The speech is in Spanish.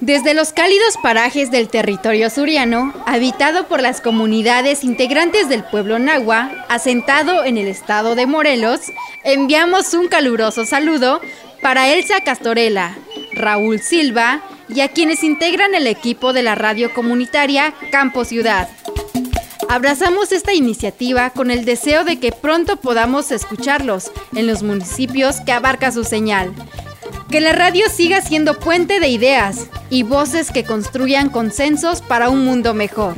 Desde los cálidos parajes del territorio suriano, habitado por las comunidades integrantes del pueblo nahua, asentado en el estado de Morelos, enviamos un caluroso saludo para Elsa Castorela, Raúl Silva y a quienes integran el equipo de la radio comunitaria Campo Ciudad. Abrazamos esta iniciativa con el deseo de que pronto podamos escucharlos en los municipios que abarca su señal. Que la radio siga siendo puente de ideas y voces que construyan consensos para un mundo mejor.